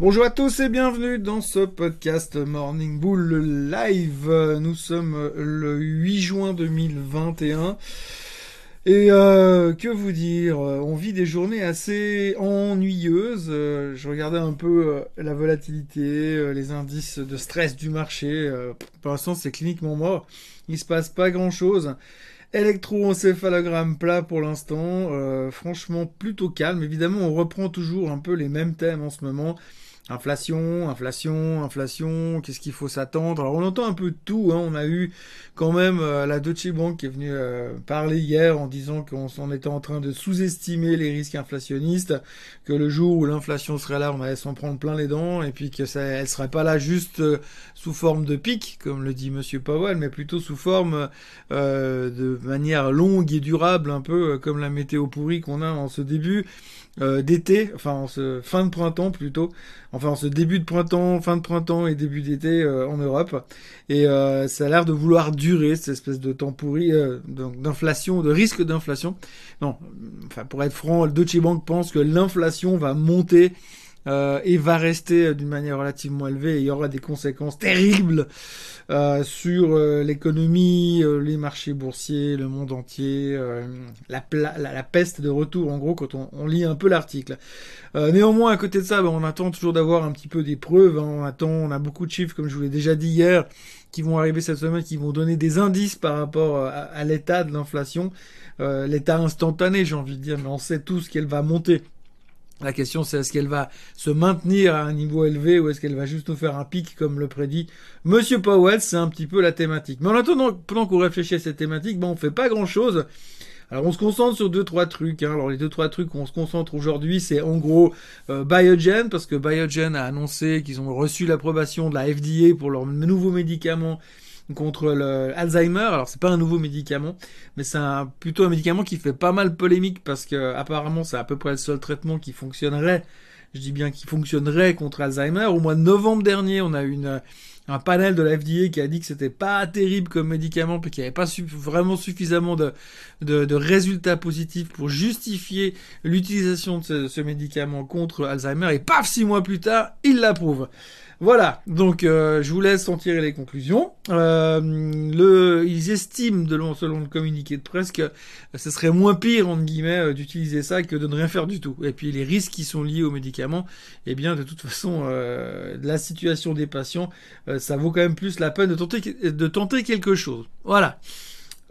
Bonjour à tous et bienvenue dans ce podcast Morning Bull Live. Nous sommes le 8 juin 2021. Et euh, que vous dire, on vit des journées assez ennuyeuses. Je regardais un peu euh, la volatilité, euh, les indices de stress du marché. Pour l'instant, c'est cliniquement mort. Il se passe pas grand-chose. Électroencéphalogramme plat pour l'instant. franchement, plutôt calme. Évidemment, on reprend toujours un peu les mêmes thèmes en ce moment. Inflation, inflation, inflation, qu'est-ce qu'il faut s'attendre? Alors on entend un peu tout, hein. on a eu quand même euh, la Deutsche Bank qui est venue euh, parler hier en disant qu'on était en train de sous-estimer les risques inflationnistes, que le jour où l'inflation serait là, on allait s'en prendre plein les dents, et puis que ça, elle serait pas là juste euh, sous forme de pic, comme le dit Monsieur Powell, mais plutôt sous forme de manière longue et durable, un peu comme la météo pourrie qu'on a en ce début d'été, enfin en ce fin de printemps plutôt, enfin en ce début de printemps, fin de printemps et début d'été euh, en Europe. Et euh, ça a l'air de vouloir durer cette espèce de temps pourri, d'inflation, de risque d'inflation. Non, enfin pour être franc, le Deutsche Bank pense que l'inflation va monter euh, et va rester euh, d'une manière relativement élevée et il y aura des conséquences terribles euh, sur l'économie, les marchés boursiers, le monde entier, la, la, peste de retour en gros quand on, lit un peu l'article. néanmoins à côté de ça, ben, on attend toujours d'avoir un petit peu des preuves, hein. on attend, on a beaucoup de chiffres comme je vous l'ai déjà dit hier qui vont arriver cette semaine, qui vont donner des indices par rapport à, à l'état de l'inflation, l'état instantané j'ai envie de dire, mais on sait tous qu'elle va monter. La question c'est est-ce qu'elle va se maintenir à un niveau élevé ou est-ce qu'elle va juste nous faire un pic comme le prédit Monsieur Powell, c'est un petit peu la thématique. Mais en attendant, pendant qu'on réfléchit à cette thématique, ben on fait pas grand chose. Alors on se concentre sur deux trois trucs. Hein. Alors les deux trois trucs qu'on se concentre aujourd'hui, c'est en gros euh, Biogen parce que Biogen a annoncé qu'ils ont reçu l'approbation de la FDA pour leur nouveau médicament contre le Alzheimer. Alors c'est pas un nouveau médicament, mais c'est plutôt un médicament qui fait pas mal polémique parce que apparemment c'est à peu près le seul traitement qui fonctionnerait. Je dis bien qui fonctionnerait contre Alzheimer. Au mois de novembre dernier, on a eu une, un panel de la FDA qui a dit que c'était pas terrible comme médicament, puis qu'il n'y avait pas vraiment suffisamment de, de, résultats positifs pour justifier l'utilisation de ce, ce, médicament contre Alzheimer. Et paf, six mois plus tard, il l'approuve. Voilà, donc euh, je vous laisse en tirer les conclusions. Euh, le, ils estiment, selon le communiqué de presse, que ce serait moins pire, entre guillemets, euh, d'utiliser ça que de ne rien faire du tout. Et puis les risques qui sont liés aux médicaments, eh bien, de toute façon, la situation des patients, ça vaut quand même plus la peine de tenter quelque chose. Voilà.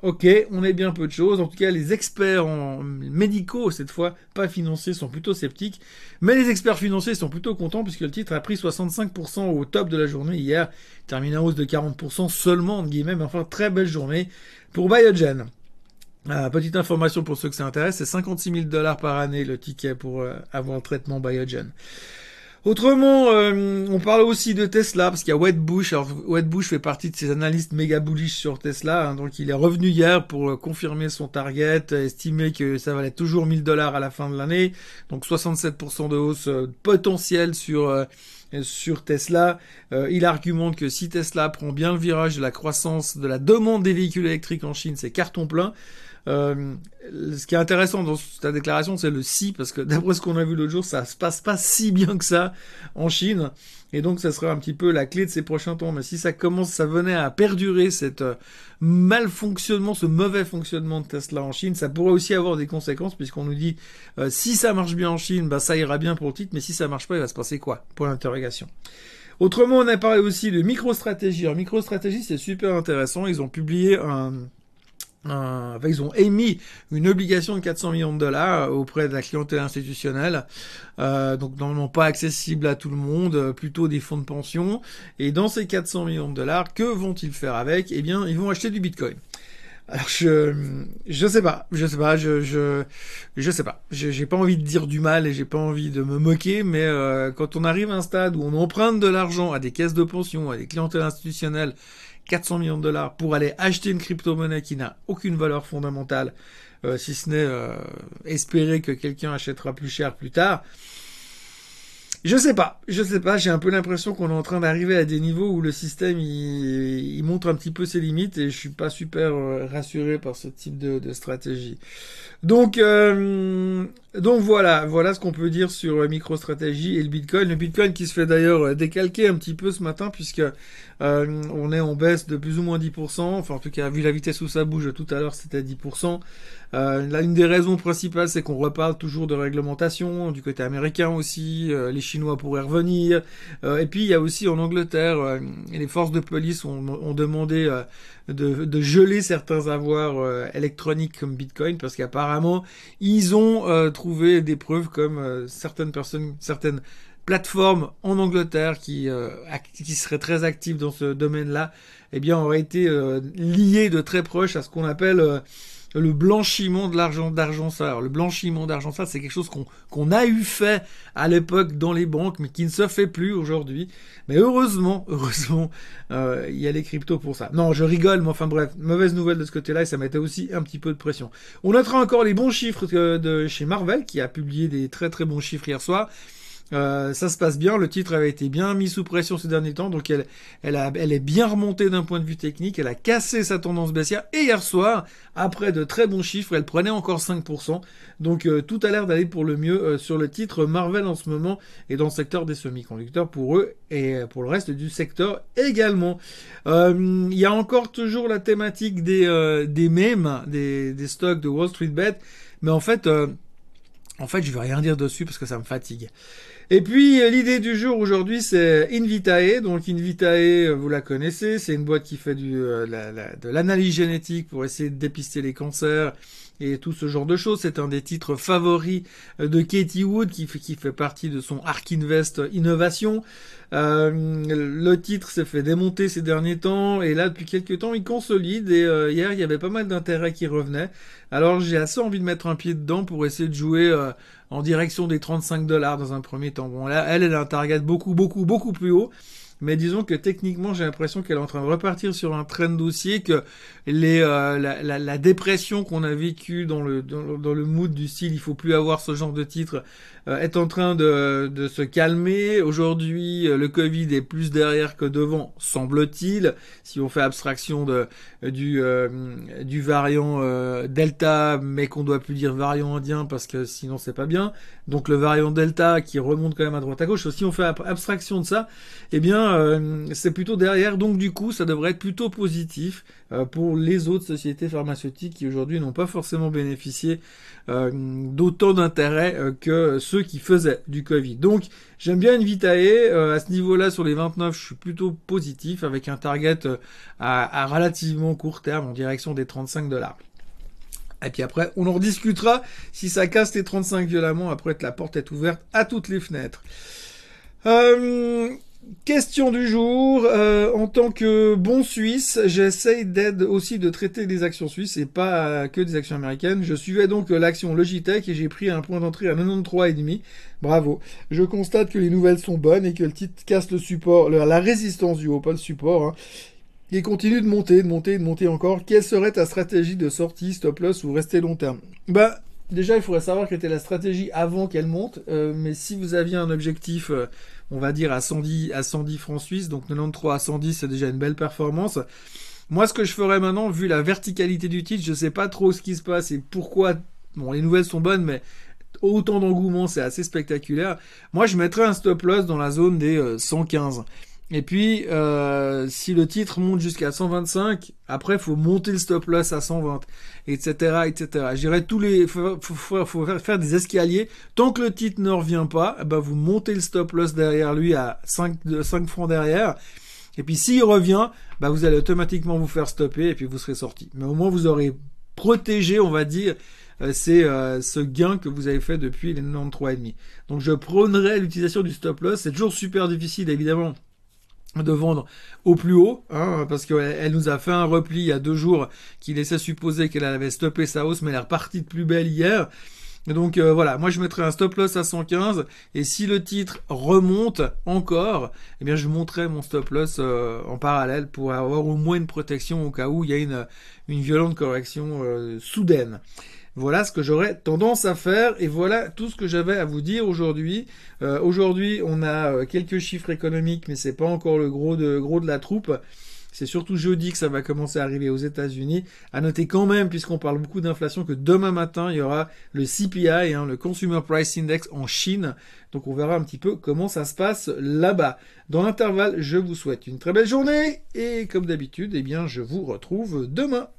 Ok, on est bien peu de choses. En tout cas, les experts en médicaux, cette fois, pas financiers, sont plutôt sceptiques. Mais les experts financiers sont plutôt contents puisque le titre a pris 65% au top de la journée hier. Terminé en hausse de 40% seulement, entre guillemets. Mais enfin, très belle journée pour Biogen. Euh, petite information pour ceux que ça intéresse, c'est 56 000 dollars par année le ticket pour euh, avoir un traitement Biogen. Autrement, euh, on parle aussi de Tesla parce qu'il y a Wedbush. Alors Wedbush fait partie de ces analystes méga bullish sur Tesla. Hein. donc il est revenu hier pour euh, confirmer son target, estimer que ça valait toujours 1000 dollars à la fin de l'année. Donc 67% de hausse euh, potentielle sur sur Tesla. il argumente que si Tesla prend bien le virage de la croissance de la demande des véhicules électriques en Chine, c'est carton plein. Euh, ce qui est intéressant dans ta déclaration, c'est le si, parce que d'après ce qu'on a vu l'autre jour, ça se passe pas si bien que ça en Chine. Et donc, ça serait un petit peu la clé de ces prochains temps. Mais si ça commence, ça venait à perdurer, cette euh, malfonctionnement, ce mauvais fonctionnement de Tesla en Chine, ça pourrait aussi avoir des conséquences, puisqu'on nous dit, euh, si ça marche bien en Chine, bah, ça ira bien pour le titre, mais si ça marche pas, il va se passer quoi? Pour l'interrogation. Autrement, on a parlé aussi de MicroStratégie. Alors, MicroStratégie, c'est super intéressant. Ils ont publié un, euh, ils ont émis une obligation de 400 millions de dollars auprès de la clientèle institutionnelle, euh, donc normalement pas accessible à tout le monde, euh, plutôt des fonds de pension. Et dans ces 400 millions de dollars, que vont-ils faire avec? Eh bien, ils vont acheter du Bitcoin. Alors je je sais pas, je sais pas, je je je sais pas. J'ai pas envie de dire du mal et j'ai pas envie de me moquer, mais euh, quand on arrive à un stade où on emprunte de l'argent à des caisses de pension, à des clientèles institutionnelles 400 millions de dollars pour aller acheter une crypto-monnaie qui n'a aucune valeur fondamentale, euh, si ce n'est euh, espérer que quelqu'un achètera plus cher plus tard. je sais pas, je sais pas, j'ai un peu l'impression qu'on est en train d'arriver à des niveaux où le système il, il, montre un petit peu ses limites et je suis pas super euh, rassuré par ce type de, de stratégie. Donc euh, donc voilà, voilà ce qu'on peut dire sur MicroStrategy et le Bitcoin. Le Bitcoin qui se fait d'ailleurs décalquer un petit peu ce matin puisque euh, on est en baisse de plus ou moins 10%. Enfin en tout cas vu la vitesse où ça bouge tout à l'heure c'était 10%. Euh, une des raisons principales, c'est qu'on reparle toujours de réglementation du côté américain aussi. Euh, les Chinois pourraient revenir. Euh, et puis, il y a aussi en Angleterre, les forces de police ont, demandé de, de, geler certains avoirs électroniques comme Bitcoin parce qu'apparemment, ils ont trouvé des preuves comme certaines personnes, certaines plateformes en Angleterre qui, qui seraient très actives dans ce domaine-là, eh bien, auraient été liées de très proche à ce qu'on appelle le blanchiment de l'argent d'argent sale. Le blanchiment d'argent sale, c'est quelque chose qu'on a eu fait à l'époque dans les banques, mais qui ne se fait plus aujourd'hui. Mais heureusement, heureusement, euh, il y a les cryptos pour ça. Non, je rigole, mais enfin bref, mauvaise nouvelle de ce côté-là, et ça mettait aussi un petit peu de pression. On notera encore les bons chiffres de chez Marvel, qui a publié des très très bons chiffres hier soir. Euh, ça se passe bien, le titre avait été bien mis sous pression ces derniers temps, donc elle, elle, est bien remontée d'un point de vue technique, elle a cassé sa tendance baissière, et hier soir, après de très bons chiffres, elle prenait encore 5%, donc euh, tout a l'air d'aller pour le mieux euh, sur le titre Marvel en ce moment, et dans le secteur des semi-conducteurs pour eux, et pour le reste du secteur également. Il y a encore toujours la thématique des, des mèmes, des, des stocks de Wall Street Bet, mais en fait... En fait, je vais rien dire dessus parce que ça me fatigue. Et puis euh, l'idée du jour aujourd'hui c'est Invitae. Donc Invitae, euh, vous la connaissez, c'est une boîte qui fait euh, de l'analyse génétique pour essayer de dépister les cancers et tout ce genre de choses. C'est un des titres favoris de Katie Wood qui fait, partie de son Ark Invest Innovation. Euh, le titre s'est fait démonter ces derniers temps et là depuis quelques temps il consolide et hier il y avait pas mal d'intérêt qui revenait. Alors j'ai assez envie de mettre un pied dedans pour essayer de jouer en direction des 35 dollars dans un premier temps. Bon, là, elle, elle a un target beaucoup, beaucoup, beaucoup plus haut. Mais disons que techniquement, j'ai l'impression qu'elle est en train de repartir sur un train dossier, que euh, la, dépression qu'on a vécue dans le, dans, mood du style, il faut plus avoir ce genre de titre, est en train de, de se calmer. Aujourd'hui, euh, le Covid est plus derrière que devant, semble-t-il. Si on fait abstraction de, du, euh, du variant Delta, mais qu'on doit plus dire variant indien parce que sinon c'est pas bien. Donc le variant Delta qui remonte quand même à droite à gauche. Si on fait abstraction de ça, eh bien c'est plutôt derrière. Donc du coup, ça devrait être plutôt positif pour les autres sociétés pharmaceutiques qui aujourd'hui n'ont pas forcément bénéficié d'autant d'intérêt que ceux qui faisaient du Covid. Donc j'aime bien une Vitae. Euh, à ce niveau-là, sur les 29, je suis plutôt positif avec un target euh, à, à, relativement court terme en direction des 35 dollars. Et puis après, on en rediscutera si ça casse les 35 violemment après que la porte est ouverte à toutes les fenêtres. Euh, Question du jour. Euh, en tant que bon Suisse, j'essaye d'aide aussi de traiter des actions suisses et pas que des actions américaines. Je suivais donc l'action Logitech et j'ai pris un point d'entrée à 93,5. Bravo. Je constate que les nouvelles sont bonnes et que le titre casse le support, la résistance du haut, pas le support. Hein. Il continue de monter, de monter, de monter encore. Quelle serait ta stratégie de sortie, stop loss ou rester long terme? Bah, déjà, il faudrait savoir quelle était la stratégie avant qu'elle monte. Euh, mais si vous aviez un objectif... Euh, on va dire à 110 à 110 francs suisses, donc 93 à 110 c'est déjà une belle performance. Moi ce que je ferais maintenant, vu la verticalité du titre, je sais pas trop ce qui se passe et pourquoi. Bon, les nouvelles sont bonnes, mais autant d'engouement, c'est assez spectaculaire. Moi, je mettrais un stop loss dans la zone des 115. Euh, et puis, euh, si le titre monte jusqu'à 125, après, faut monter le stop loss à 120, etc., etc. J'irai tous les, faut, faut, faut, faire des escaliers. Tant que le titre ne revient pas, eh ben, vous montez le stop loss derrière lui à 5, 5 francs derrière. Et puis, s'il revient, bah, vous allez automatiquement vous faire stopper et puis vous serez sorti. Mais au moins, vous aurez protégé, on va dire, euh, c'est euh, ce gain que vous avez fait depuis les 93,5. Donc, je prônerai l'utilisation du stop loss. C'est toujours super difficile, évidemment de vendre au plus haut, hein, parce qu'elle nous a fait un repli il y a deux jours qui laissait supposer qu'elle avait stoppé sa hausse, mais elle est repartie de plus belle hier. donc euh, voilà, moi je mettrais un stop loss à 115 et si le titre remonte encore, eh bien je monterai mon stop loss euh, en parallèle pour avoir au moins une protection au cas où il y a une, violente correction euh, soudaine. Voilà ce que j'aurais tendance à faire et voilà tout ce que j'avais à vous dire aujourd'hui. Euh, aujourd'hui, on a euh, quelques chiffres économiques, mais c'est pas encore le gros de gros de la troupe. C'est surtout jeudi que ça va commencer à arriver aux États-Unis. À noter quand même, puisqu'on parle beaucoup d'inflation, que demain matin il y aura le CPI, hein, le Consumer Price Index en Chine. Donc on verra un petit peu comment ça se passe là-bas. Dans l'intervalle, je vous souhaite une très belle journée et comme d'habitude, eh bien je vous retrouve demain.